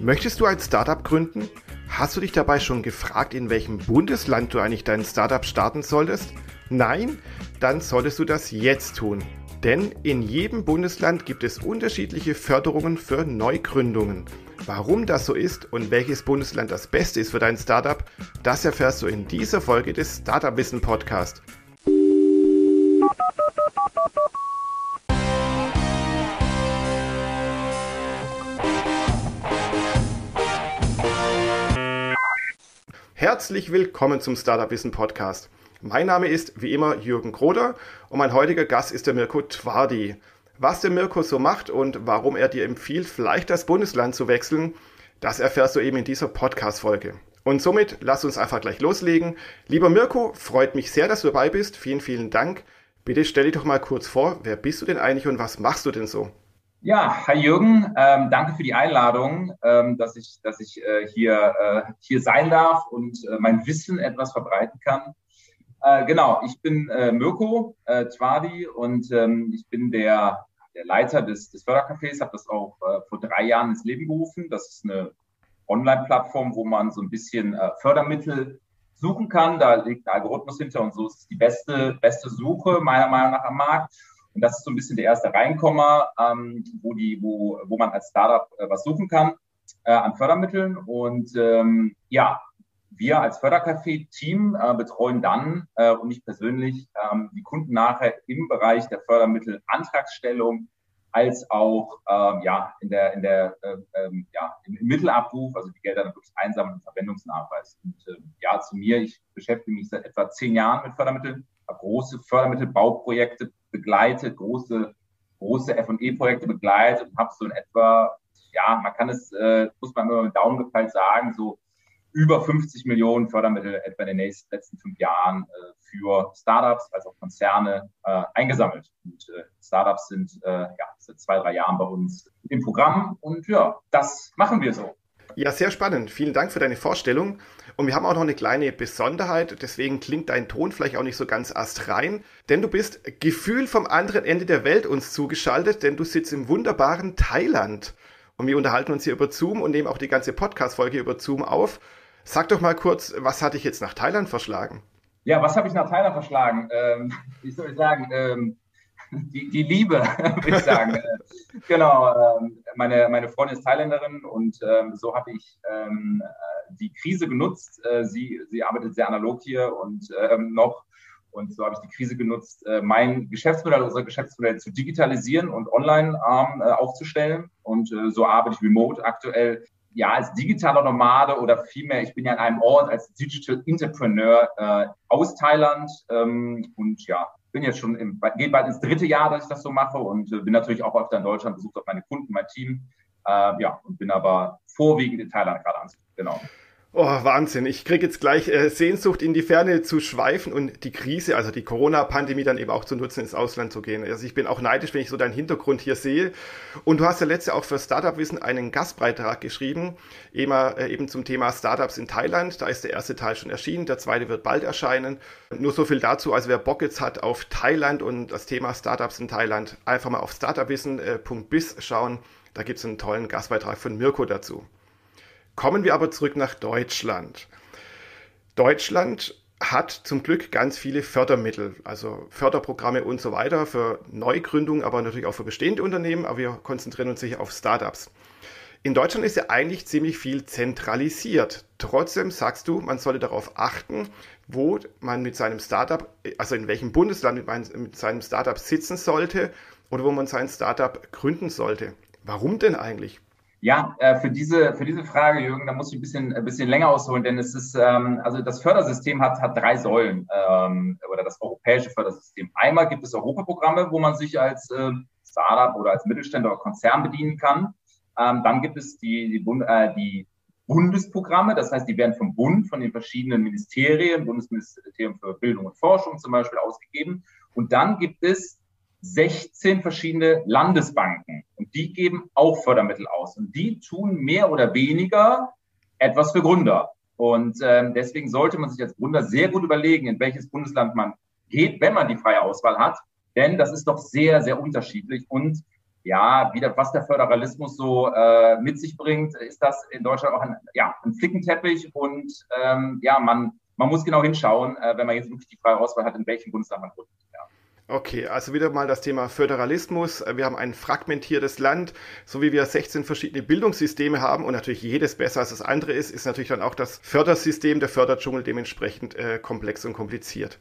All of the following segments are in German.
Möchtest du ein Startup gründen? Hast du dich dabei schon gefragt, in welchem Bundesland du eigentlich dein Startup starten solltest? Nein? Dann solltest du das jetzt tun. Denn in jedem Bundesland gibt es unterschiedliche Förderungen für Neugründungen. Warum das so ist und welches Bundesland das Beste ist für dein Startup, das erfährst du in dieser Folge des Startup Wissen Podcast. Herzlich willkommen zum Startup Wissen Podcast. Mein Name ist wie immer Jürgen Kroder und mein heutiger Gast ist der Mirko Twardi. Was der Mirko so macht und warum er dir empfiehlt, vielleicht das Bundesland zu wechseln, das erfährst du eben in dieser Podcast-Folge. Und somit lass uns einfach gleich loslegen. Lieber Mirko, freut mich sehr, dass du dabei bist. Vielen, vielen Dank. Bitte stell dich doch mal kurz vor, wer bist du denn eigentlich und was machst du denn so? Ja, hi Jürgen, ähm, danke für die Einladung, ähm, dass ich, dass ich äh, hier, äh, hier sein darf und äh, mein Wissen etwas verbreiten kann. Äh, genau, ich bin äh, Mirko äh, Twadi und ähm, ich bin der, der Leiter des, des Fördercafés, habe das auch äh, vor drei Jahren ins Leben gerufen. Das ist eine Online-Plattform, wo man so ein bisschen Fördermittel suchen kann. Da liegt ein Algorithmus hinter und so ist es die beste, beste Suche meiner Meinung nach am Markt. Und das ist so ein bisschen der erste Reinkommer, ähm, wo, die, wo, wo man als Startup äh, was suchen kann äh, an Fördermitteln. Und ähm, ja, wir als Fördercafé-Team äh, betreuen dann äh, und ich persönlich ähm, die Kunden nachher im Bereich der Fördermittelantragstellung als auch ähm, ja in der in der äh, ähm, ja im, Mittelabruf, also die Gelder dann wirklich einsammeln und Verwendungsnachweis. Und äh, ja, zu mir, ich beschäftige mich seit etwa zehn Jahren mit Fördermitteln, habe große Fördermittelbauprojekte begleitet, große, große F&E-Projekte begleitet und habe so in etwa, ja, man kann es, äh, muss man immer mit Daumen gefallen sagen, so über 50 Millionen Fördermittel etwa in den nächsten, letzten fünf Jahren äh, für Startups als auch Konzerne äh, eingesammelt. Und äh, Startups sind äh, ja, seit zwei, drei Jahren bei uns im Programm und ja, das machen wir so. Ja, sehr spannend. Vielen Dank für deine Vorstellung. Und wir haben auch noch eine kleine Besonderheit, deswegen klingt dein Ton vielleicht auch nicht so ganz astrein, denn du bist gefühlt vom anderen Ende der Welt uns zugeschaltet, denn du sitzt im wunderbaren Thailand. Und wir unterhalten uns hier über Zoom und nehmen auch die ganze Podcast-Folge über Zoom auf. Sag doch mal kurz, was hat dich jetzt nach Thailand verschlagen? Ja, was habe ich nach Thailand verschlagen? Ähm, wie soll ich sagen? Ähm, die, die Liebe, würde ich sagen. Genau, ähm, meine, meine Freundin ist Thailänderin und ähm, so habe ich ähm, äh, die Krise genutzt. Äh, sie, sie arbeitet sehr analog hier und noch. Und so habe ich die Krise genutzt, äh, mein Geschäftsmodell, unser Geschäftsmodell zu digitalisieren und online aufzustellen. Und so arbeite ich remote aktuell ja, als digitaler Nomade oder vielmehr, ich bin ja an einem Ort als Digital Entrepreneur äh, aus Thailand ähm, und ja, bin jetzt schon im, geht bald ins dritte Jahr, dass ich das so mache und äh, bin natürlich auch öfter in Deutschland, besucht auf meine Kunden, mein Team. Äh, ja, und bin aber vorwiegend in Thailand gerade anzusehen. Genau. Oh, Wahnsinn. Ich kriege jetzt gleich äh, Sehnsucht, in die Ferne zu schweifen und die Krise, also die Corona-Pandemie dann eben auch zu nutzen, ins Ausland zu gehen. Also ich bin auch neidisch, wenn ich so deinen Hintergrund hier sehe. Und du hast ja letzte auch für Startup-Wissen einen Gastbeitrag geschrieben, eben, äh, eben zum Thema Startups in Thailand. Da ist der erste Teil schon erschienen, der zweite wird bald erscheinen. Nur so viel dazu, also wer Bock jetzt hat auf Thailand und das Thema Startups in Thailand, einfach mal auf startupwissen.biz schauen. Da gibt es einen tollen Gastbeitrag von Mirko dazu. Kommen wir aber zurück nach Deutschland. Deutschland hat zum Glück ganz viele Fördermittel, also Förderprogramme und so weiter für Neugründungen, aber natürlich auch für bestehende Unternehmen, aber wir konzentrieren uns sicher auf Startups. In Deutschland ist ja eigentlich ziemlich viel zentralisiert. Trotzdem sagst du, man sollte darauf achten, wo man mit seinem Startup, also in welchem Bundesland mit seinem Startup sitzen sollte oder wo man sein Startup gründen sollte. Warum denn eigentlich? Ja, äh, für diese, für diese Frage, Jürgen, da muss ich ein bisschen, ein bisschen länger ausholen, denn es ist, ähm, also das Fördersystem hat, hat drei Säulen, ähm, oder das europäische Fördersystem. Einmal gibt es Europaprogramme, wo man sich als äh, Startup oder als Mittelständler oder Konzern bedienen kann. Ähm, dann gibt es die, die, Bund, äh, die Bundesprogramme, das heißt, die werden vom Bund, von den verschiedenen Ministerien, Bundesministerium für Bildung und Forschung zum Beispiel ausgegeben. Und dann gibt es 16 verschiedene Landesbanken die geben auch Fördermittel aus und die tun mehr oder weniger etwas für Gründer. Und ähm, deswegen sollte man sich als Gründer sehr gut überlegen, in welches Bundesland man geht, wenn man die freie Auswahl hat, denn das ist doch sehr, sehr unterschiedlich und ja, wieder, was der Föderalismus so äh, mit sich bringt, ist das in Deutschland auch ein, ja, ein Flickenteppich und ähm, ja, man, man muss genau hinschauen, äh, wenn man jetzt wirklich die freie Auswahl hat, in welchem Bundesland man wohnt. Ja. Okay, also wieder mal das Thema Föderalismus. Wir haben ein fragmentiertes Land, so wie wir 16 verschiedene Bildungssysteme haben und natürlich jedes besser als das andere ist, ist natürlich dann auch das Fördersystem, der Förderdschungel dementsprechend äh, komplex und kompliziert.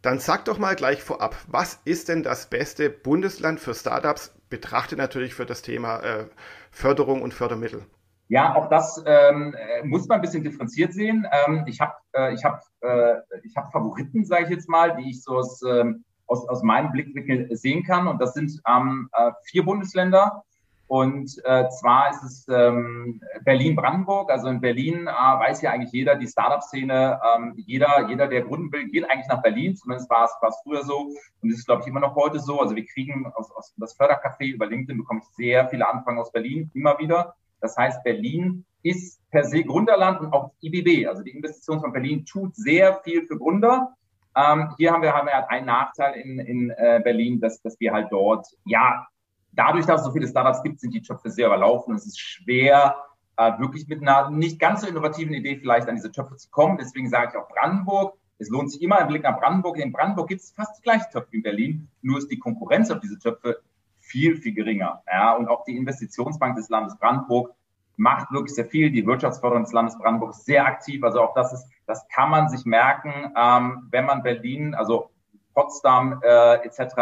Dann sag doch mal gleich vorab, was ist denn das beste Bundesland für Startups, betrachtet natürlich für das Thema äh, Förderung und Fördermittel? Ja, auch das ähm, muss man ein bisschen differenziert sehen. Ähm, ich habe äh, hab, äh, ich hab Favoriten, sage ich jetzt mal, die ich so aus ähm, aus, aus meinem Blickwinkel sehen kann. Und das sind ähm, äh, vier Bundesländer. Und äh, zwar ist es ähm, Berlin-Brandenburg. Also in Berlin äh, weiß ja eigentlich jeder, die Startup-Szene, ähm, jeder, jeder, der gründen will, geht eigentlich nach Berlin. Zumindest war es, früher so. Und das ist, glaube ich, immer noch heute so. Also wir kriegen aus, aus das Fördercafé über LinkedIn bekomme ich sehr viele Anfragen aus Berlin, immer wieder. Das heißt, Berlin ist per se Gründerland und auch IBB, also die Investition von Berlin, tut sehr viel für Gründer. Ähm, hier haben wir, haben wir halt einen Nachteil in, in äh, Berlin, dass, dass wir halt dort, ja, dadurch, dass es so viele Startups gibt, sind die Töpfe sehr überlaufen. Es ist schwer, äh, wirklich mit einer nicht ganz so innovativen Idee vielleicht an diese Töpfe zu kommen. Deswegen sage ich auch Brandenburg. Es lohnt sich immer ein Blick nach Brandenburg. In Brandenburg gibt es fast die gleichen Töpfe wie in Berlin, nur ist die Konkurrenz auf diese Töpfe viel, viel geringer. Ja, und auch die Investitionsbank des Landes Brandenburg macht wirklich sehr viel. Die Wirtschaftsförderung des Landes Brandenburg ist sehr aktiv. Also auch das ist, das kann man sich merken, ähm, wenn man Berlin, also Potsdam äh, etc.,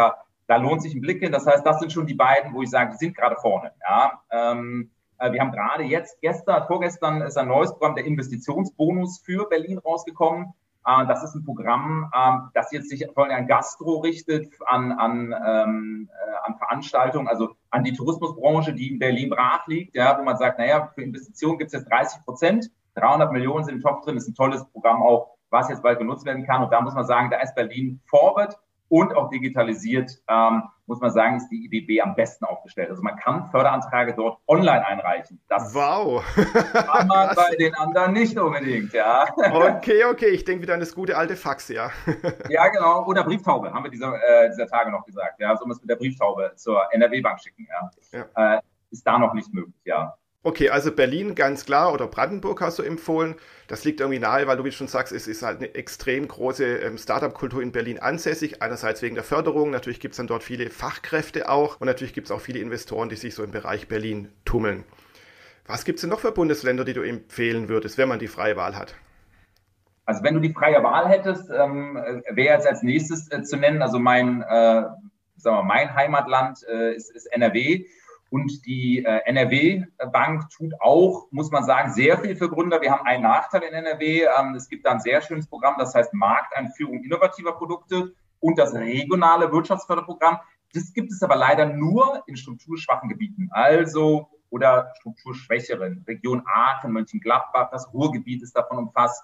da lohnt sich ein Blick hin. Das heißt, das sind schon die beiden, wo ich sage, die sind gerade vorne. Ja? Ähm, äh, wir haben gerade jetzt, gestern, vorgestern ist ein neues Programm, der Investitionsbonus für Berlin rausgekommen. Äh, das ist ein Programm, ähm, das jetzt sich vor allem an Gastro richtet, an, an, ähm, äh, an Veranstaltungen, also an die Tourismusbranche, die in Berlin brach liegt, ja, wo man sagt, naja, für Investitionen gibt es jetzt 30 Prozent, 300 Millionen sind im Topf drin, ist ein tolles Programm auch, was jetzt bald genutzt werden kann. Und da muss man sagen, da ist Berlin forward und auch digitalisiert, ähm, muss man sagen, ist die IBB am besten aufgestellt. Also man kann Förderanträge dort online einreichen. Das wow. kann man bei den anderen nicht unbedingt, ja. Okay, okay, ich denke wieder an das gute alte Fax, ja. ja, genau. Oder Brieftaube, haben wir dieser, äh, dieser Tage noch gesagt. Ja, so muss mit der Brieftaube zur NRW-Bank schicken, ja. ja. Äh, ist da noch nicht möglich, ja. Okay, also Berlin ganz klar oder Brandenburg hast du empfohlen. Das liegt irgendwie nahe, weil du wie schon sagst, es ist halt eine extrem große ähm, Startup-Kultur in Berlin ansässig. Einerseits wegen der Förderung, natürlich gibt es dann dort viele Fachkräfte auch und natürlich gibt es auch viele Investoren, die sich so im Bereich Berlin tummeln. Was gibt es denn noch für Bundesländer, die du empfehlen würdest, wenn man die freie Wahl hat? Also wenn du die freie Wahl hättest, ähm, wäre jetzt als nächstes äh, zu nennen, also mein, äh, sagen wir, mein Heimatland äh, ist, ist NRW. Und die äh, NRW-Bank tut auch, muss man sagen, sehr viel für Gründer. Wir haben einen Nachteil in NRW. Ähm, es gibt da ein sehr schönes Programm, das heißt Markteinführung innovativer Produkte und das regionale Wirtschaftsförderprogramm. Das gibt es aber leider nur in strukturschwachen Gebieten, also oder strukturschwächeren. Region Aachen, Mönchengladbach, das Ruhrgebiet ist davon umfasst.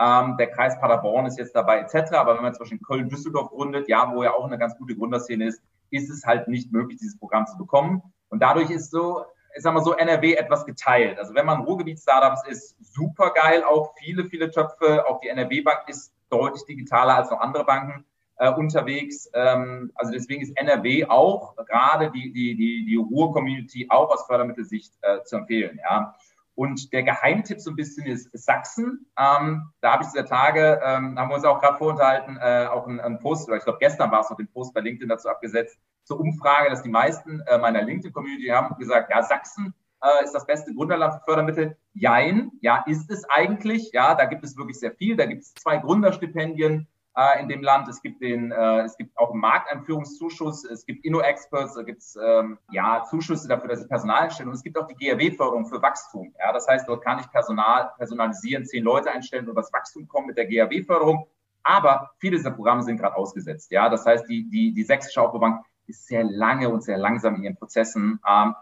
Ähm, der Kreis Paderborn ist jetzt dabei etc. Aber wenn man zum Beispiel Köln-Düsseldorf gründet, ja, wo ja auch eine ganz gute Gründerszene ist, ist es halt nicht möglich, dieses Programm zu bekommen. Und dadurch ist so, ich sag mal so, NRW etwas geteilt. Also wenn man Ruhrgebiet-Startups ist, super geil, auch viele, viele Töpfe. Auch die NRW-Bank ist deutlich digitaler als noch andere Banken äh, unterwegs. Ähm, also deswegen ist NRW auch, gerade die, die, die, die Ruhr-Community auch aus Fördermittelsicht äh, zu empfehlen. Ja. Und der Geheimtipp so ein bisschen ist Sachsen. Ähm, da habe ich dieser Tage, ähm, haben wir uns auch gerade vorenthalten, äh, auch einen, einen Post, oder ich glaube gestern war es noch den Post bei LinkedIn dazu abgesetzt, zur Umfrage, dass die meisten äh, meiner LinkedIn-Community haben gesagt, ja, Sachsen äh, ist das beste Gründerland für Fördermittel. Jein, ja, ist es eigentlich. Ja, da gibt es wirklich sehr viel. Da gibt es zwei Gründerstipendien äh, in dem Land. Es gibt den, äh, es gibt auch einen Markteinführungszuschuss. Es gibt Inno-Experts. Da gibt es ähm, ja Zuschüsse dafür, dass sie Personal einstellen. Und es gibt auch die GRW-Förderung für Wachstum. Ja, das heißt, dort kann ich Personal personalisieren, zehn Leute einstellen und das Wachstum kommen mit der GRW-Förderung. Aber viele dieser Programme sind gerade ausgesetzt. Ja, das heißt, die, die, die sächsische Aufbaubank ist sehr lange und sehr langsam in ihren Prozessen. Ähm,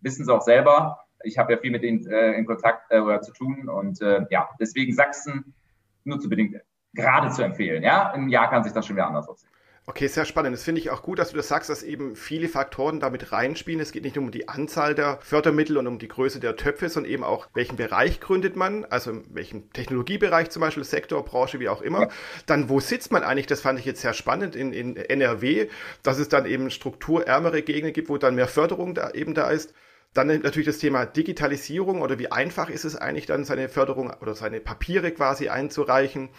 wissen sie auch selber. Ich habe ja viel mit denen äh, in Kontakt äh, oder zu tun und äh, ja, deswegen Sachsen nur zu bedingt gerade zu empfehlen. Ja, im Jahr kann sich das schon wieder anders aussehen. Okay, sehr spannend. Das finde ich auch gut, dass du das sagst, dass eben viele Faktoren damit reinspielen. Es geht nicht nur um die Anzahl der Fördermittel und um die Größe der Töpfe, sondern eben auch, welchen Bereich gründet man, also in welchem Technologiebereich zum Beispiel, Sektor, Branche, wie auch immer. Dann, wo sitzt man eigentlich? Das fand ich jetzt sehr spannend in, in NRW, dass es dann eben strukturärmere Gegenden gibt, wo dann mehr Förderung da eben da ist. Dann natürlich das Thema Digitalisierung oder wie einfach ist es eigentlich dann, seine Förderung oder seine Papiere quasi einzureichen.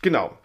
Genau.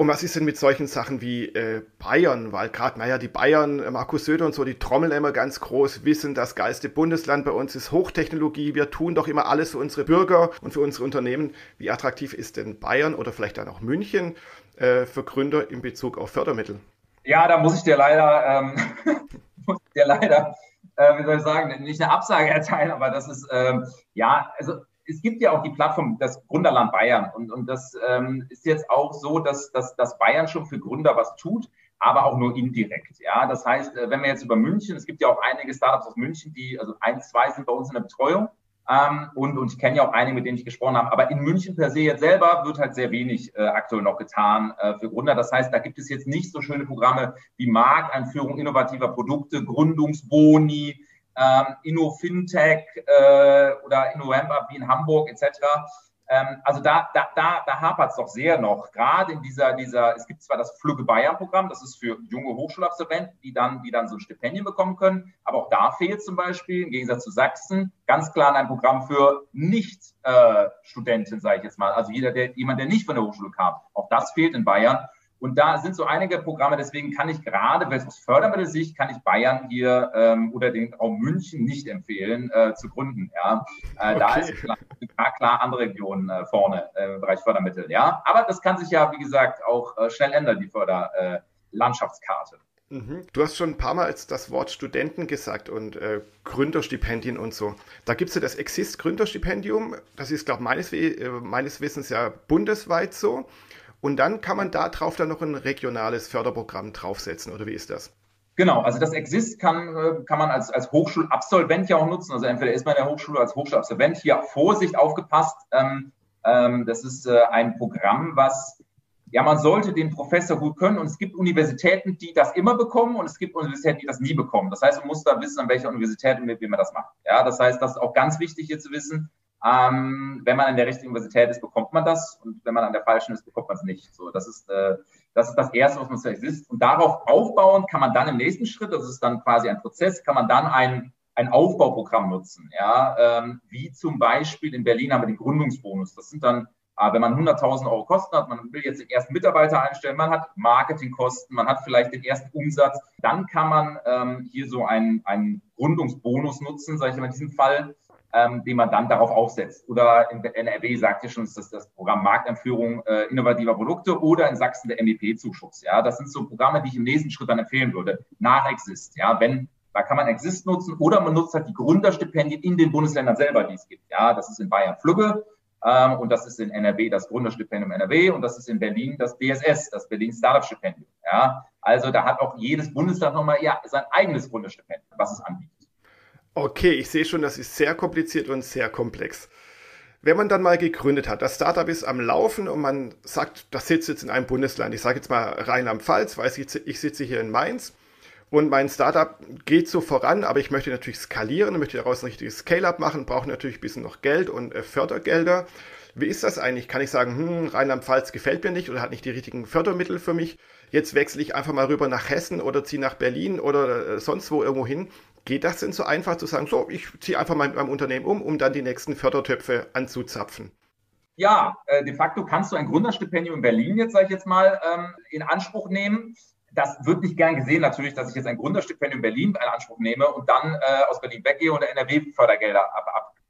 Und was ist denn mit solchen Sachen wie äh, Bayern? Weil gerade, naja, die Bayern, äh, Markus Söder und so, die trommeln immer ganz groß, wissen, das geilste Bundesland bei uns ist Hochtechnologie. Wir tun doch immer alles für unsere Bürger und für unsere Unternehmen. Wie attraktiv ist denn Bayern oder vielleicht dann auch München äh, für Gründer in Bezug auf Fördermittel? Ja, da muss ich dir leider, ähm, muss ich dir leider, äh, wie soll ich sagen, nicht eine Absage erteilen, aber das ist, ähm, ja, also es gibt ja auch die Plattform, das Gründerland Bayern. Und, und das ähm, ist jetzt auch so, dass, dass, dass Bayern schon für Gründer was tut, aber auch nur indirekt. Ja, das heißt, äh, wenn wir jetzt über München, es gibt ja auch einige Startups aus München, die, also ein, zwei sind bei uns in der Betreuung. Ähm, und, und ich kenne ja auch einige, mit denen ich gesprochen habe. Aber in München per se jetzt selber wird halt sehr wenig äh, aktuell noch getan äh, für Gründer. Das heißt, da gibt es jetzt nicht so schöne Programme wie Markteinführung innovativer Produkte, Gründungsboni, ähm, InnoFintech äh, oder InnoRamp wie in Hamburg etc. Ähm, also da, da, da, da hapert es doch sehr noch. Gerade in dieser, dieser, es gibt zwar das Flügge Bayern Programm, das ist für junge Hochschulabsolventen, die dann, die dann so ein Stipendium bekommen können. Aber auch da fehlt zum Beispiel, im Gegensatz zu Sachsen, ganz klar ein Programm für Nicht-Studenten, äh, sage ich jetzt mal. Also jeder, der, jemand, der nicht von der Hochschule kam. Auch das fehlt in Bayern. Und da sind so einige Programme, deswegen kann ich gerade, aus Fördermittelsicht, kann ich Bayern hier ähm, oder den Raum München nicht empfehlen äh, zu gründen. Ja. Äh, okay. Da ist klar, klar andere Regionen äh, vorne äh, im Bereich Fördermittel. Ja. Aber das kann sich ja, wie gesagt, auch äh, schnell ändern, die Förderlandschaftkarte. Äh, mhm. Du hast schon ein paar Mal jetzt das Wort Studenten gesagt und äh, Gründerstipendien und so. Da gibt es ja das Exist Gründerstipendium. Das ist, glaube ich, meines, äh, meines Wissens ja bundesweit so. Und dann kann man da drauf dann noch ein regionales Förderprogramm draufsetzen, oder wie ist das? Genau, also das Exist kann, äh, kann man als, als Hochschulabsolvent ja auch nutzen. Also entweder ist man in der Hochschule als Hochschulabsolvent. Hier Vorsicht aufgepasst. Ähm, ähm, das ist äh, ein Programm, was, ja, man sollte den Professor gut können. Und es gibt Universitäten, die das immer bekommen und es gibt Universitäten, die das nie bekommen. Das heißt, man muss da wissen, an welcher Universität und mit wem man das macht. Ja, das heißt, das ist auch ganz wichtig hier zu wissen. Ähm, wenn man an der richtigen Universität ist, bekommt man das und wenn man an der falschen ist, bekommt man es nicht. So, das ist, äh, das ist das Erste, was man zuerst ist. Und darauf aufbauen kann man dann im nächsten Schritt, das ist dann quasi ein Prozess, kann man dann ein, ein Aufbauprogramm nutzen. Ja, ähm, wie zum Beispiel in Berlin haben wir den Gründungsbonus. Das sind dann äh, wenn man 100.000 Euro Kosten hat, man will jetzt den ersten Mitarbeiter einstellen, man hat Marketingkosten, man hat vielleicht den ersten Umsatz, dann kann man ähm, hier so einen, einen Gründungsbonus nutzen, sage ich mal in diesem Fall, ähm, den man dann darauf aufsetzt. Oder in NRW sagt ja schon, ist das das Programm Markteinführung äh, innovativer Produkte oder in Sachsen der MVP-Zuschuss. Ja, das sind so Programme, die ich im nächsten Schritt dann empfehlen würde, nach Exist. Ja, wenn da kann man Exist nutzen oder man nutzt halt die Gründerstipendien in den Bundesländern selber, die es gibt. Ja, das ist in Bayern Flügge ähm, und das ist in NRW das Gründerstipendium NRW und das ist in Berlin das BSS, das Berlin Startup Stipendium. Ja, also da hat auch jedes Bundesland nochmal ja, sein eigenes Gründerstipendium, was es anbietet. Okay, ich sehe schon, das ist sehr kompliziert und sehr komplex. Wenn man dann mal gegründet hat, das Startup ist am Laufen und man sagt, das sitzt jetzt in einem Bundesland, ich sage jetzt mal Rheinland-Pfalz, ich, ich sitze hier in Mainz und mein Startup geht so voran, aber ich möchte natürlich skalieren, möchte daraus ein richtiges Scale-up machen, brauche natürlich ein bisschen noch Geld und äh, Fördergelder. Wie ist das eigentlich? Kann ich sagen, hm, Rheinland-Pfalz gefällt mir nicht oder hat nicht die richtigen Fördermittel für mich? Jetzt wechsle ich einfach mal rüber nach Hessen oder ziehe nach Berlin oder äh, sonst wo irgendwo hin. Geht das denn so einfach zu sagen, so, ich ziehe einfach mal mit meinem Unternehmen um, um dann die nächsten Fördertöpfe anzuzapfen? Ja, äh, de facto kannst du ein Gründerstipendium in Berlin jetzt, sage ich jetzt mal, ähm, in Anspruch nehmen. Das wird nicht gern gesehen, natürlich, dass ich jetzt ein Gründerstipendium in Berlin in Anspruch nehme und dann äh, aus Berlin weggehe und NRW-Fördergelder ab,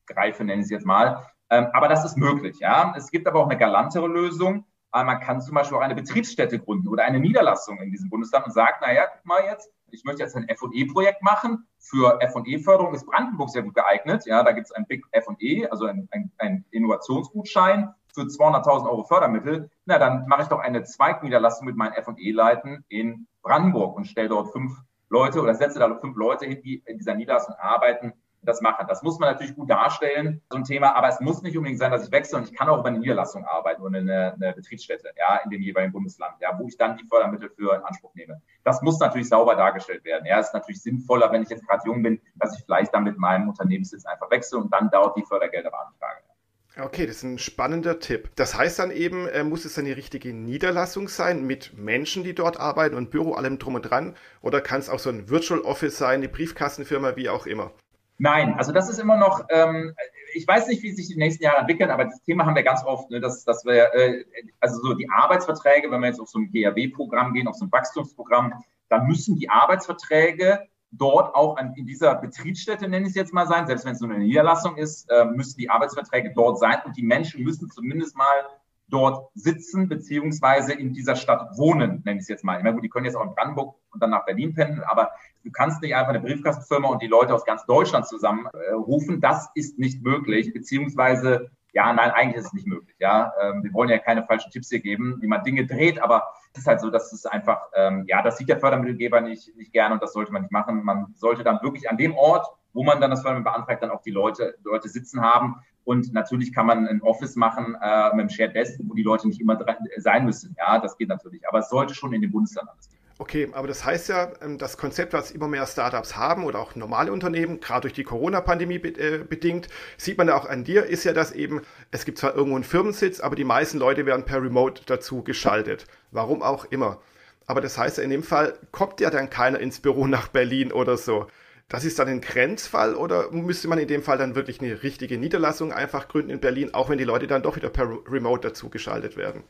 abgreife, nenne ich es jetzt mal. Ähm, aber das ist möglich, ja. Es gibt aber auch eine galantere Lösung. Äh, man kann zum Beispiel auch eine Betriebsstätte gründen oder eine Niederlassung in diesem Bundesland und sagt, naja, guck mal jetzt, ich möchte jetzt ein F&E-Projekt machen. Für F&E-Förderung ist Brandenburg sehr gut geeignet. Ja, da gibt es ein Big F&E, also ein, ein, ein Innovationsgutschein für 200.000 Euro Fördermittel. Na, dann mache ich doch eine Zweigniederlassung mit meinen F&E-Leuten in Brandenburg und stelle dort fünf Leute oder setze da fünf Leute hin, die in dieser Niederlassung arbeiten das machen. Das muss man natürlich gut darstellen, so ein Thema, aber es muss nicht unbedingt sein, dass ich wechsle und ich kann auch über eine Niederlassung arbeiten oder eine, eine Betriebsstätte, ja, in dem jeweiligen Bundesland, ja, wo ich dann die Fördermittel für in Anspruch nehme. Das muss natürlich sauber dargestellt werden. Ja, ist natürlich sinnvoller, wenn ich jetzt gerade jung bin, dass ich vielleicht dann mit meinem Unternehmenssitz einfach wechsle und dann dauert die Fördergelder beantrage. Okay, das ist ein spannender Tipp. Das heißt dann eben, äh, muss es dann die richtige Niederlassung sein mit Menschen, die dort arbeiten und Büro, allem drum und dran? Oder kann es auch so ein Virtual Office sein, eine Briefkastenfirma, wie auch immer? Nein, also das ist immer noch, ähm, ich weiß nicht, wie sich die nächsten Jahre entwickeln, aber das Thema haben wir ganz oft, ne, dass, dass wir, äh, also so die Arbeitsverträge, wenn wir jetzt auf so ein GRW-Programm gehen, auf so ein Wachstumsprogramm, dann müssen die Arbeitsverträge dort auch an, in dieser Betriebsstätte, nenne ich es jetzt mal sein, selbst wenn es nur eine Niederlassung ist, äh, müssen die Arbeitsverträge dort sein und die Menschen müssen zumindest mal dort sitzen, beziehungsweise in dieser Stadt wohnen, nenne ich es jetzt mal. Ich meine, gut, die können jetzt auch in Brandenburg und dann nach Berlin pendeln, aber du kannst nicht einfach eine Briefkastenfirma und die Leute aus ganz Deutschland zusammenrufen. Äh, das ist nicht möglich, beziehungsweise ja, nein, eigentlich ist es nicht möglich. Ja, ähm, wir wollen ja keine falschen Tipps hier geben, wie man Dinge dreht, aber es ist halt so, dass es einfach, ähm, ja, das sieht der Fördermittelgeber nicht, nicht gerne und das sollte man nicht machen. Man sollte dann wirklich an dem Ort, wo man dann das Fördermittel beantragt, dann auch die Leute, Leute sitzen haben. Und natürlich kann man ein Office machen äh, mit einem Shared Desk, wo die Leute nicht immer sein müssen. Ja, das geht natürlich. Aber es sollte schon in dem Bundesland alles gehen. Okay, aber das heißt ja, ähm, das Konzept, was immer mehr Startups haben oder auch normale Unternehmen, gerade durch die Corona-Pandemie äh, bedingt, sieht man ja auch an dir, ist ja, dass eben, es gibt zwar irgendwo einen Firmensitz, aber die meisten Leute werden per Remote dazu geschaltet. Warum auch immer. Aber das heißt ja, in dem Fall kommt ja dann keiner ins Büro nach Berlin oder so. Das ist dann ein Grenzfall oder müsste man in dem Fall dann wirklich eine richtige Niederlassung einfach gründen in Berlin, auch wenn die Leute dann doch wieder per Remote dazu geschaltet werden?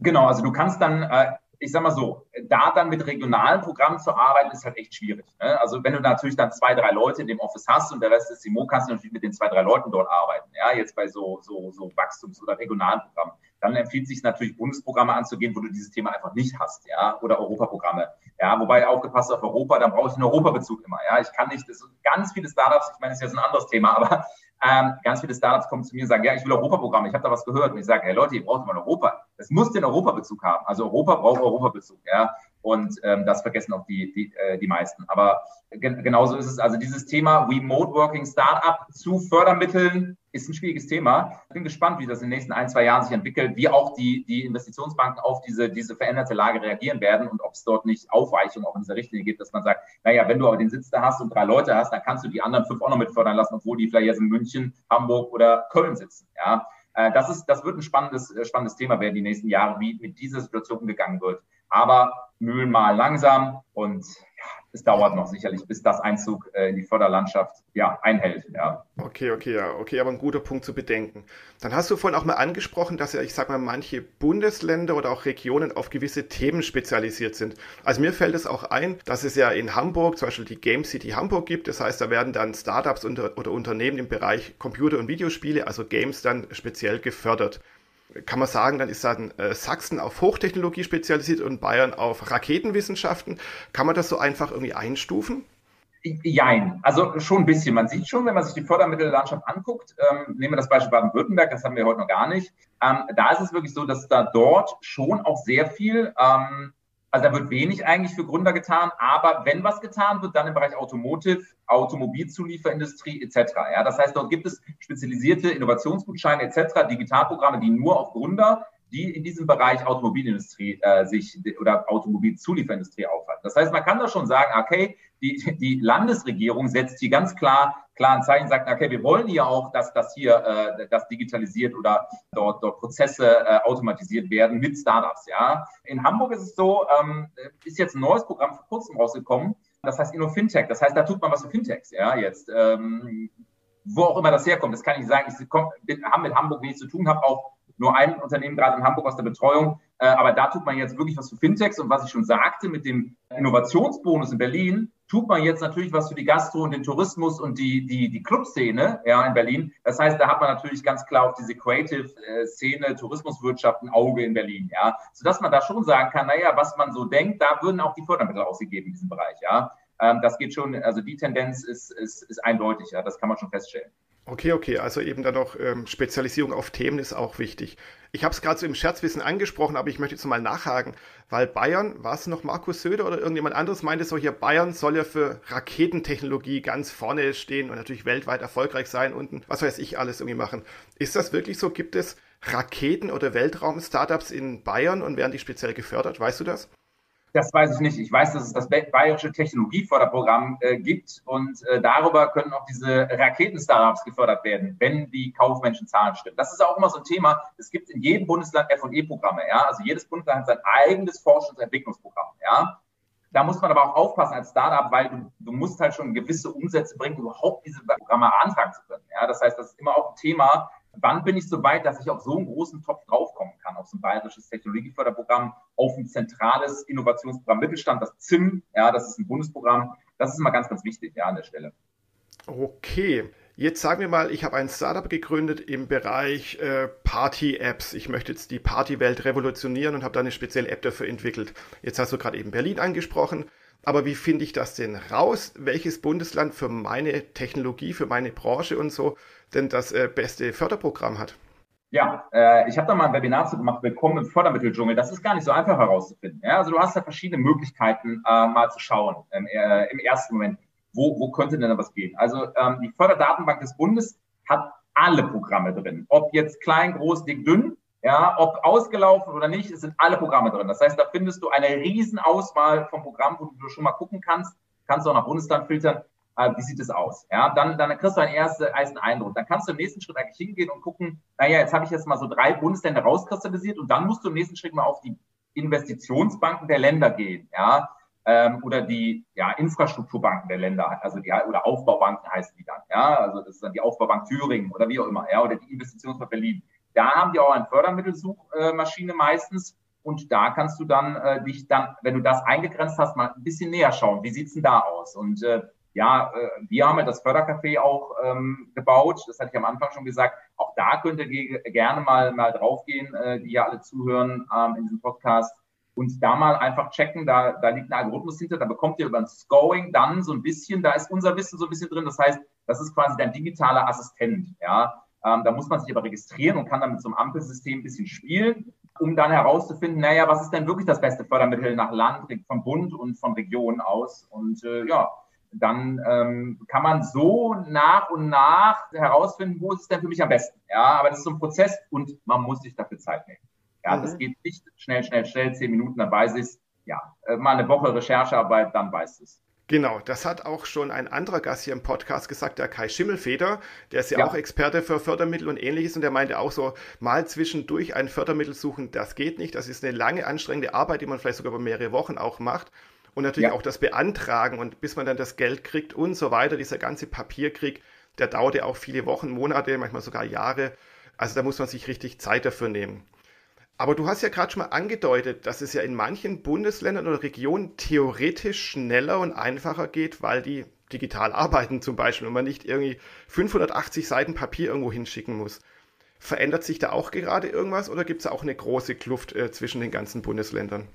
Genau, also du kannst dann äh, ich sag mal so, da dann mit regionalen Programmen zu arbeiten, ist halt echt schwierig. Ne? Also wenn du natürlich dann zwei, drei Leute in dem Office hast und der Rest ist Simo, kannst du natürlich mit den zwei, drei Leuten dort arbeiten. Ja, jetzt bei so, so, so Wachstums- oder regionalen Programmen. Dann empfiehlt es sich natürlich, Bundesprogramme anzugehen, wo du dieses Thema einfach nicht hast, ja, oder Europaprogramme. Ja, wobei aufgepasst auf Europa, dann brauche ich einen Europabezug immer. Ja, ich kann nicht, das ganz viele Startups, ich meine, das ist jetzt ein anderes Thema, aber ähm, ganz viele Startups kommen zu mir und sagen, ja, ich will Europaprogramm, ich habe da was gehört. Und ich sage, hey Leute, ihr braucht mal Europa. Es muss den Europabezug haben. Also Europa braucht Europabezug, ja. Und ähm, das vergessen auch die, die, äh, die meisten. Aber gen genauso ist es. Also dieses Thema Remote Working Startup zu Fördermitteln ist ein schwieriges Thema. Ich bin gespannt, wie das in den nächsten ein, zwei Jahren sich entwickelt, wie auch die, die Investitionsbanken auf diese, diese veränderte Lage reagieren werden und ob es dort nicht Aufweichungen auch in dieser Richtlinie gibt, dass man sagt, naja, wenn du aber den Sitz da hast und drei Leute hast, dann kannst du die anderen fünf auch noch mit fördern lassen, obwohl die vielleicht jetzt in München, Hamburg oder Köln sitzen. Ja, äh, das ist, das wird ein spannendes, äh, spannendes Thema werden die nächsten Jahre, wie mit dieser Situation umgegangen wird. Aber Mühlen mal langsam und ja, es dauert noch sicherlich, bis das Einzug äh, in die Förderlandschaft ja, einhält. Ja. Okay, okay, ja, okay, aber ein guter Punkt zu bedenken. Dann hast du vorhin auch mal angesprochen, dass ja, ich sag mal, manche Bundesländer oder auch Regionen auf gewisse Themen spezialisiert sind. Also mir fällt es auch ein, dass es ja in Hamburg zum Beispiel die Game City Hamburg gibt. Das heißt, da werden dann Startups unter, oder Unternehmen im Bereich Computer- und Videospiele, also Games, dann speziell gefördert kann man sagen, dann ist dann äh, Sachsen auf Hochtechnologie spezialisiert und Bayern auf Raketenwissenschaften. Kann man das so einfach irgendwie einstufen? Jein, also schon ein bisschen. Man sieht schon, wenn man sich die Fördermittellandschaft anguckt, ähm, nehmen wir das Beispiel Baden-Württemberg, das haben wir heute noch gar nicht. Ähm, da ist es wirklich so, dass da dort schon auch sehr viel ähm, also da wird wenig eigentlich für Gründer getan, aber wenn was getan wird, dann im Bereich Automotive, Automobilzulieferindustrie etc. Ja, das heißt, dort gibt es spezialisierte Innovationsgutscheine etc., Digitalprogramme, die nur auf Gründer, die in diesem Bereich Automobilindustrie äh, sich oder Automobilzulieferindustrie aufhalten. Das heißt, man kann da schon sagen, okay, die, die Landesregierung setzt hier ganz klar klaren Zeichen, sagt, okay, wir wollen hier auch, dass das hier äh, das digitalisiert oder dort, dort Prozesse äh, automatisiert werden mit Startups. Ja. In Hamburg ist es so, ähm, ist jetzt ein neues Programm vor kurzem rausgekommen, das heißt InnoFintech. Das heißt, da tut man was für Fintechs, ja, jetzt. Ähm, wo auch immer das herkommt, das kann ich sagen. Ich haben mit Hamburg nichts zu tun, habe auch nur ein Unternehmen gerade in Hamburg aus der Betreuung. Äh, aber da tut man jetzt wirklich was für Fintechs. Und was ich schon sagte, mit dem Innovationsbonus in Berlin, tut man jetzt natürlich was für die Gastro und den Tourismus und die, die, die Clubszene ja, in Berlin. Das heißt, da hat man natürlich ganz klar auf diese Creative-Szene, Tourismuswirtschaft ein Auge in Berlin, ja. Sodass man da schon sagen kann, naja, was man so denkt, da würden auch die Fördermittel ausgegeben in diesem Bereich, ja. Ähm, das geht schon, also die Tendenz ist, ist, ist eindeutig, ja, das kann man schon feststellen. Okay, okay, also eben dann noch ähm, Spezialisierung auf Themen ist auch wichtig. Ich habe es gerade so im Scherzwissen angesprochen, aber ich möchte jetzt mal nachhaken, weil Bayern, war es noch Markus Söder oder irgendjemand anderes meinte so hier, Bayern soll ja für Raketentechnologie ganz vorne stehen und natürlich weltweit erfolgreich sein und was weiß ich alles irgendwie machen. Ist das wirklich so? Gibt es Raketen- oder Weltraum-Startups in Bayern und werden die speziell gefördert? Weißt du das? Das weiß ich nicht. Ich weiß, dass es das Bayerische Technologieförderprogramm äh, gibt und äh, darüber können auch diese Raketen-Startups gefördert werden, wenn die kaufmännischen Zahlen stimmen. Das ist auch immer so ein Thema. Es gibt in jedem Bundesland F&E-Programme. Ja? Also jedes Bundesland hat sein eigenes Forschungs- und Entwicklungsprogramm. Ja? Da muss man aber auch aufpassen als Startup, weil du, du musst halt schon gewisse Umsätze bringen, überhaupt diese Programme antragen zu können. Ja? Das heißt, das ist immer auch ein Thema, wann bin ich so weit, dass ich auf so einen großen Topf draufkommen kann, auf so ein bayerisches Technologieförderprogramm, auf ein zentrales Innovationsprogramm Mittelstand, das ZIM, ja, das ist ein Bundesprogramm. Das ist immer ganz, ganz wichtig, ja, an der Stelle. Okay. Jetzt sagen wir mal, ich habe ein Startup gegründet im Bereich äh, Party-Apps. Ich möchte jetzt die Partywelt revolutionieren und habe da eine spezielle App dafür entwickelt. Jetzt hast du gerade eben Berlin angesprochen. Aber wie finde ich das denn raus? Welches Bundesland für meine Technologie, für meine Branche und so denn das äh, beste Förderprogramm hat? Ja, äh, ich habe da mal ein Webinar zu gemacht, Willkommen im Fördermitteldschungel. Das ist gar nicht so einfach herauszufinden. Ja? Also du hast da verschiedene Möglichkeiten, äh, mal zu schauen ähm, äh, im ersten Moment, wo, wo könnte denn da was gehen. Also ähm, die Förderdatenbank des Bundes hat alle Programme drin. Ob jetzt klein, groß, dick, dünn, ja, ob ausgelaufen oder nicht, es sind alle Programme drin. Das heißt, da findest du eine riesen Auswahl von Programmen, wo du schon mal gucken kannst. Kannst auch nach Bundesland filtern. Äh, wie sieht es aus? Ja, dann, dann kriegst du einen ersten, ersten Eindruck. Dann kannst du im nächsten Schritt eigentlich hingehen und gucken, naja, jetzt habe ich jetzt mal so drei Bundesländer rauskristallisiert und dann musst du im nächsten Schritt mal auf die Investitionsbanken der Länder gehen. Ja, ähm, oder die ja, Infrastrukturbanken der Länder, also die oder Aufbaubanken heißen die dann, ja, also das ist dann die Aufbaubank Thüringen oder wie auch immer, ja, oder die Investitionsbank Berlin. Da haben die auch eine Fördermittelsuchmaschine meistens. Und da kannst du dann äh, dich dann, wenn du das eingegrenzt hast, mal ein bisschen näher schauen. Wie sieht's denn da aus? Und äh, ja, äh, wir haben ja das Fördercafé auch ähm, gebaut. Das hatte ich am Anfang schon gesagt. Auch da könnt ihr gerne mal, mal draufgehen, äh, die ja alle zuhören ähm, in diesem Podcast. Und da mal einfach checken, da, da liegt ein Algorithmus hinter, da bekommt ihr über ein Scoring dann so ein bisschen, da ist unser Wissen so ein bisschen drin. Das heißt, das ist quasi dein digitaler Assistent. Ja, ähm, da muss man sich aber registrieren und kann dann mit so einem Ampelsystem ein bisschen spielen, um dann herauszufinden, naja, was ist denn wirklich das beste Fördermittel nach Land, vom Bund und von Regionen aus? Und äh, ja, dann ähm, kann man so nach und nach herausfinden, wo ist es denn für mich am besten. Ja, aber das ist so ein Prozess und man muss sich dafür Zeit nehmen. Ja, mhm. das geht nicht schnell, schnell, schnell, zehn Minuten, dann weiß ich es. Ja, äh, mal eine Woche Recherchearbeit, dann weiß es. Genau, das hat auch schon ein anderer Gast hier im Podcast gesagt, der Kai Schimmelfeder. Der ist ja, ja, auch Experte für Fördermittel und ähnliches und der meinte auch so, mal zwischendurch ein Fördermittel suchen, das geht nicht. Das ist eine lange, anstrengende Arbeit, die man vielleicht sogar über mehrere Wochen auch macht. Und natürlich ja. auch das Beantragen und bis man dann das Geld kriegt und so weiter, dieser ganze Papierkrieg, der dauert ja auch viele Wochen, Monate, manchmal sogar Jahre. Also da muss man sich richtig Zeit dafür nehmen. Aber du hast ja gerade schon mal angedeutet, dass es ja in manchen Bundesländern oder Regionen theoretisch schneller und einfacher geht, weil die digital arbeiten zum Beispiel und man nicht irgendwie 580 Seiten Papier irgendwo hinschicken muss. Verändert sich da auch gerade irgendwas oder gibt es auch eine große Kluft äh, zwischen den ganzen Bundesländern?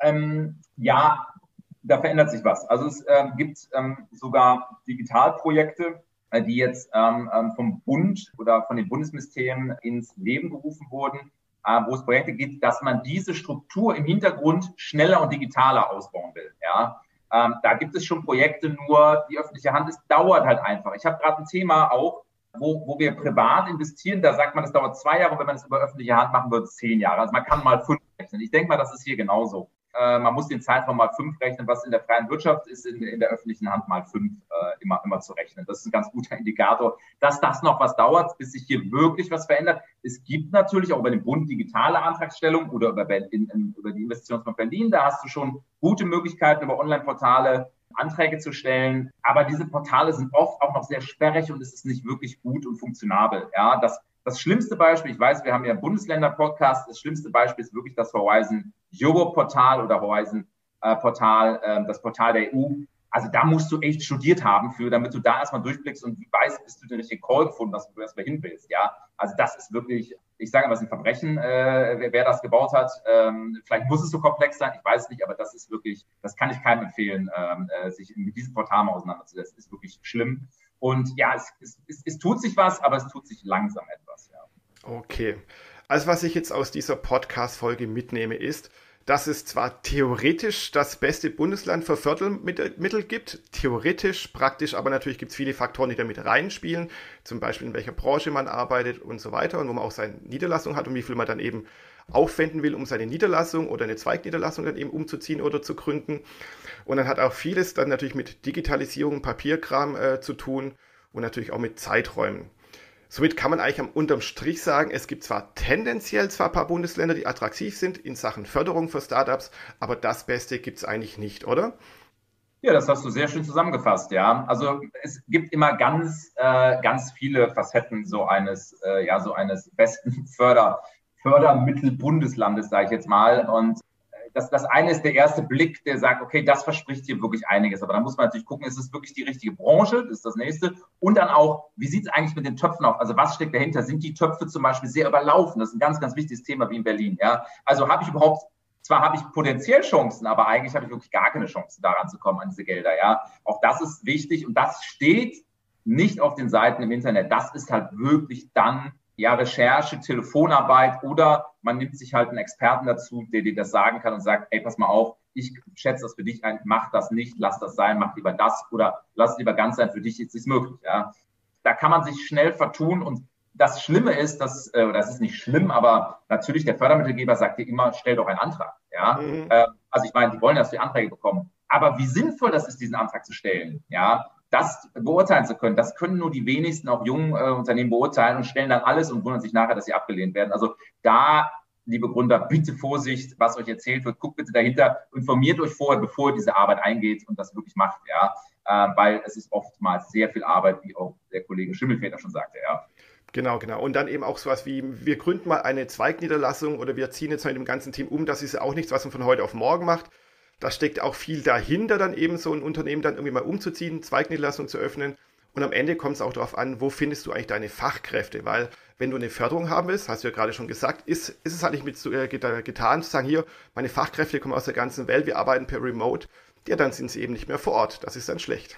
Ähm, ja, da verändert sich was. Also es ähm, gibt ähm, sogar Digitalprojekte, äh, die jetzt ähm, ähm, vom Bund oder von den Bundesministerien ins Leben gerufen wurden, äh, wo es Projekte gibt, dass man diese Struktur im Hintergrund schneller und digitaler ausbauen will. Ja, ähm, da gibt es schon Projekte, nur die öffentliche Hand ist, dauert halt einfach. Ich habe gerade ein Thema auch, wo, wo wir privat investieren, da sagt man, es dauert zwei Jahre, wenn man es über öffentliche Hand machen würde, zehn Jahre. Also man kann mal fünf rechnen. Ich denke mal, das ist hier genauso. Äh, man muss den Zeitraum mal fünf rechnen, was in der freien Wirtschaft ist, in, in der öffentlichen Hand mal fünf äh, immer, immer zu rechnen. Das ist ein ganz guter Indikator, dass das noch was dauert, bis sich hier wirklich was verändert. Es gibt natürlich auch über den Bund digitale Antragstellung oder über, in, in, über die Investitionsbank Berlin, da hast du schon gute Möglichkeiten, über Online-Portale Anträge zu stellen. Aber diese Portale sind oft auch noch sehr sperrig und es ist nicht wirklich gut und funktionabel. Ja, das das schlimmste Beispiel, ich weiß, wir haben ja Bundesländer-Podcast, das schlimmste Beispiel ist wirklich das Horizon Europe-Portal oder Horizon-Portal, äh, das Portal der EU. Also da musst du echt studiert haben für, damit du da erstmal durchblickst und weißt, bis du den richtigen Call gefunden wo du erstmal hin willst. Ja, also das ist wirklich, ich sage mal, es ist ein Verbrechen, äh, wer, wer, das gebaut hat. Ähm, vielleicht muss es so komplex sein, ich weiß nicht, aber das ist wirklich, das kann ich keinem empfehlen, ähm, äh, sich mit diesem Portal mal auseinanderzusetzen. Das ist wirklich schlimm. Und ja, es, es, es, es tut sich was, aber es tut sich langsam etwas. Ja. Okay. Also was ich jetzt aus dieser Podcast-Folge mitnehme, ist, dass es zwar theoretisch das beste Bundesland für Fördermittel gibt, theoretisch, praktisch, aber natürlich gibt es viele Faktoren, die damit reinspielen, zum Beispiel in welcher Branche man arbeitet und so weiter und wo man auch seine Niederlassung hat und wie viel man dann eben aufwenden will, um seine Niederlassung oder eine Zweigniederlassung dann eben umzuziehen oder zu gründen. Und dann hat auch vieles dann natürlich mit Digitalisierung, Papierkram äh, zu tun und natürlich auch mit Zeiträumen. Somit kann man eigentlich am unterm Strich sagen, es gibt zwar tendenziell zwar ein paar Bundesländer, die attraktiv sind in Sachen Förderung für Startups, aber das Beste gibt es eigentlich nicht, oder? Ja, das hast du sehr schön zusammengefasst, ja. Also es gibt immer ganz, äh, ganz viele Facetten so eines, äh, ja, so eines besten Förder, Fördermittelbundslandes, sage ich jetzt mal. Und das, das eine ist der erste Blick, der sagt, okay, das verspricht hier wirklich einiges. Aber dann muss man natürlich gucken, ist es wirklich die richtige Branche? Das ist das nächste. Und dann auch, wie sieht es eigentlich mit den Töpfen aus? Also was steckt dahinter? Sind die Töpfe zum Beispiel sehr überlaufen? Das ist ein ganz, ganz wichtiges Thema wie in Berlin. Ja? Also habe ich überhaupt zwar habe ich potenziell Chancen, aber eigentlich habe ich wirklich gar keine Chancen, daran zu kommen, an diese Gelder. Ja, auch das ist wichtig und das steht nicht auf den Seiten im Internet. Das ist halt wirklich dann ja, Recherche, Telefonarbeit oder man nimmt sich halt einen Experten dazu, der dir das sagen kann und sagt, ey, pass mal auf, ich schätze das für dich ein, mach das nicht, lass das sein, mach lieber das oder lass es lieber ganz sein, für dich ist es möglich. Ja. Da kann man sich schnell vertun und das Schlimme ist, dass, äh, oder es ist nicht schlimm, aber natürlich der Fördermittelgeber sagt dir immer, stell doch einen Antrag. Ja? Mhm. Äh, also ich meine, die wollen, dass die Anträge bekommen. Aber wie sinnvoll das ist, diesen Antrag zu stellen, ja, das beurteilen zu können, das können nur die wenigsten, auch jungen äh, Unternehmen beurteilen und stellen dann alles und wundern sich nachher, dass sie abgelehnt werden. Also da, liebe Gründer, bitte Vorsicht, was euch erzählt wird, guckt bitte dahinter, informiert euch vorher, bevor ihr diese Arbeit eingeht und das wirklich macht, ja, äh, weil es ist oftmals sehr viel Arbeit, wie auch der Kollege Schimmelfeder schon sagte, ja. Genau, genau. Und dann eben auch sowas wie, wir gründen mal eine Zweigniederlassung oder wir ziehen jetzt mit dem ganzen Team um. Das ist ja auch nichts, was man von heute auf morgen macht, da steckt auch viel dahinter, dann eben so ein Unternehmen dann irgendwie mal umzuziehen, Zweigniederlassung zu öffnen. Und am Ende kommt es auch darauf an, wo findest du eigentlich deine Fachkräfte? Weil wenn du eine Förderung haben willst, hast du ja gerade schon gesagt, ist, ist es halt nicht mit äh, getan zu sagen, hier, meine Fachkräfte kommen aus der ganzen Welt, wir arbeiten per Remote. Ja, dann sind sie eben nicht mehr vor Ort. Das ist dann schlecht.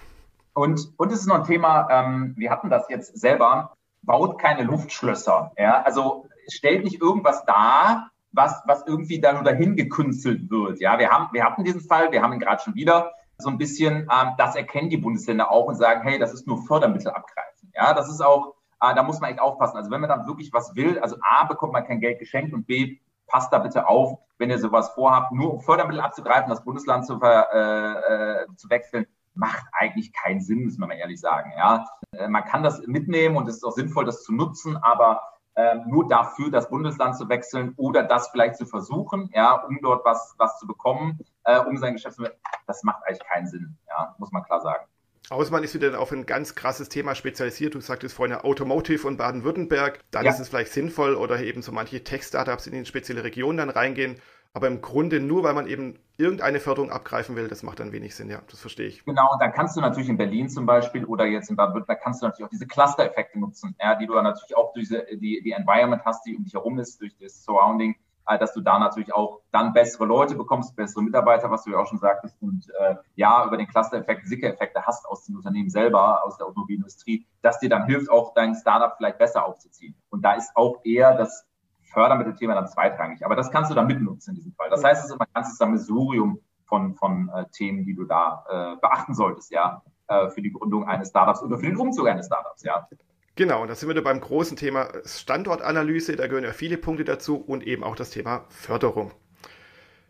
Und, und es ist noch ein Thema, ähm, wir hatten das jetzt selber, baut keine Luftschlösser. Ja? Also stellt nicht irgendwas dar, was, was irgendwie da nur dahin gekünstelt wird. Ja, wir haben, wir hatten diesen Fall, wir haben ihn gerade schon wieder so ein bisschen, ähm, das erkennen die Bundesländer auch und sagen, hey, das ist nur Fördermittel abgreifen. Ja, das ist auch, äh, da muss man echt aufpassen. Also wenn man dann wirklich was will, also A, bekommt man kein Geld geschenkt und B, passt da bitte auf, wenn ihr sowas vorhabt, nur um Fördermittel abzugreifen, das Bundesland zu, ver, äh, äh, zu wechseln, macht eigentlich keinen Sinn, muss man mal ehrlich sagen. Ja, äh, man kann das mitnehmen und es ist auch sinnvoll, das zu nutzen, aber ähm, nur dafür das Bundesland zu wechseln oder das vielleicht zu versuchen, ja, um dort was, was zu bekommen, äh, um sein Geschäft zu das macht eigentlich keinen Sinn, ja, muss man klar sagen. Ausmann ist wieder auf ein ganz krasses Thema spezialisiert. Du sagtest vorhin Automotive und Baden-Württemberg. Dann ja. ist es vielleicht sinnvoll oder eben so manche Tech-Startups in spezielle Regionen dann reingehen. Aber im Grunde nur, weil man eben irgendeine Förderung abgreifen will, das macht dann wenig Sinn, ja, das verstehe ich. Genau, da kannst du natürlich in Berlin zum Beispiel oder jetzt in Baden-Württemberg kannst du natürlich auch diese Cluster-Effekte nutzen, ja, die du dann natürlich auch durch die, die Environment hast, die um dich herum ist, durch das Surrounding, äh, dass du da natürlich auch dann bessere Leute bekommst, bessere Mitarbeiter, was du ja auch schon sagtest, und äh, ja, über den Cluster-Effekt, Sicker-Effekte hast aus dem Unternehmen selber, aus der Automobilindustrie, dass dir dann hilft, auch dein Startup vielleicht besser aufzuziehen. Und da ist auch eher das Fördermittelthema dann zweitrangig. Aber das kannst du dann mitnutzen in diesem Fall. Das heißt, es ist immer ein ganzes Sammelsurium von, von äh, Themen, die du da äh, beachten solltest, ja, äh, für die Gründung eines Startups oder für den Umzug eines Startups, ja. Genau, und da sind wir beim großen Thema Standortanalyse, da gehören ja viele Punkte dazu und eben auch das Thema Förderung.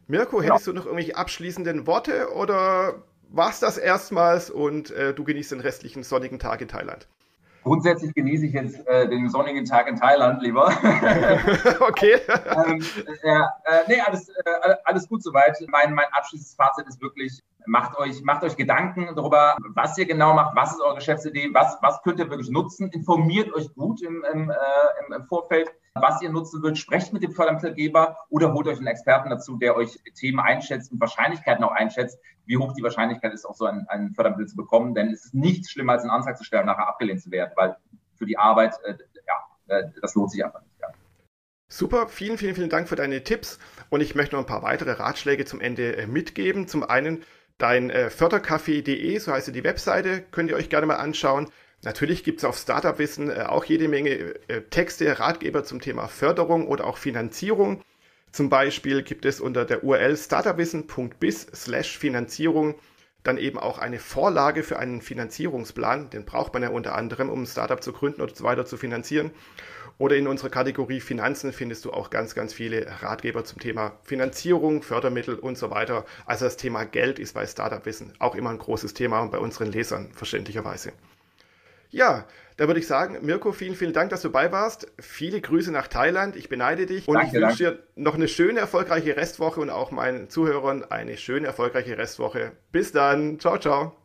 Mirko, genau. hättest du noch irgendwelche abschließenden Worte oder war es das erstmals und äh, du genießt den restlichen sonnigen Tag in Thailand? Grundsätzlich genieße ich jetzt äh, den sonnigen Tag in Thailand lieber. okay. ähm, äh, äh, nee, alles, äh, alles gut soweit. Mein, mein abschließendes Fazit ist wirklich, macht euch, macht euch Gedanken darüber, was ihr genau macht, was ist eure Geschäftsidee, was, was könnt ihr wirklich nutzen. Informiert euch gut im, im, äh, im, im Vorfeld was ihr nutzen wollt. Sprecht mit dem Fördermittelgeber oder holt euch einen Experten dazu, der euch Themen einschätzt und Wahrscheinlichkeiten auch einschätzt, wie hoch die Wahrscheinlichkeit ist, auch so ein, ein Fördermittel zu bekommen. Denn es ist nichts schlimmer, als einen Antrag zu stellen, nachher abgelehnt zu werden, weil für die Arbeit, äh, ja, äh, das lohnt sich einfach nicht. Ja. Super, vielen, vielen, vielen Dank für deine Tipps. Und ich möchte noch ein paar weitere Ratschläge zum Ende äh, mitgeben. Zum einen dein äh, Fördercafé.de, so heißt die Webseite, könnt ihr euch gerne mal anschauen. Natürlich gibt es auf Startup-Wissen äh, auch jede Menge äh, Texte, Ratgeber zum Thema Förderung oder auch Finanzierung. Zum Beispiel gibt es unter der URL startupwissen.biz slash Finanzierung dann eben auch eine Vorlage für einen Finanzierungsplan. Den braucht man ja unter anderem, um ein Startup zu gründen oder so weiter zu finanzieren. Oder in unserer Kategorie Finanzen findest du auch ganz, ganz viele Ratgeber zum Thema Finanzierung, Fördermittel und so weiter. Also das Thema Geld ist bei Startup Wissen auch immer ein großes Thema und bei unseren Lesern verständlicherweise. Ja, da würde ich sagen, Mirko, vielen, vielen Dank, dass du bei warst. Viele Grüße nach Thailand. Ich beneide dich und danke, ich wünsche dir noch eine schöne, erfolgreiche Restwoche und auch meinen Zuhörern eine schöne, erfolgreiche Restwoche. Bis dann. Ciao, ciao.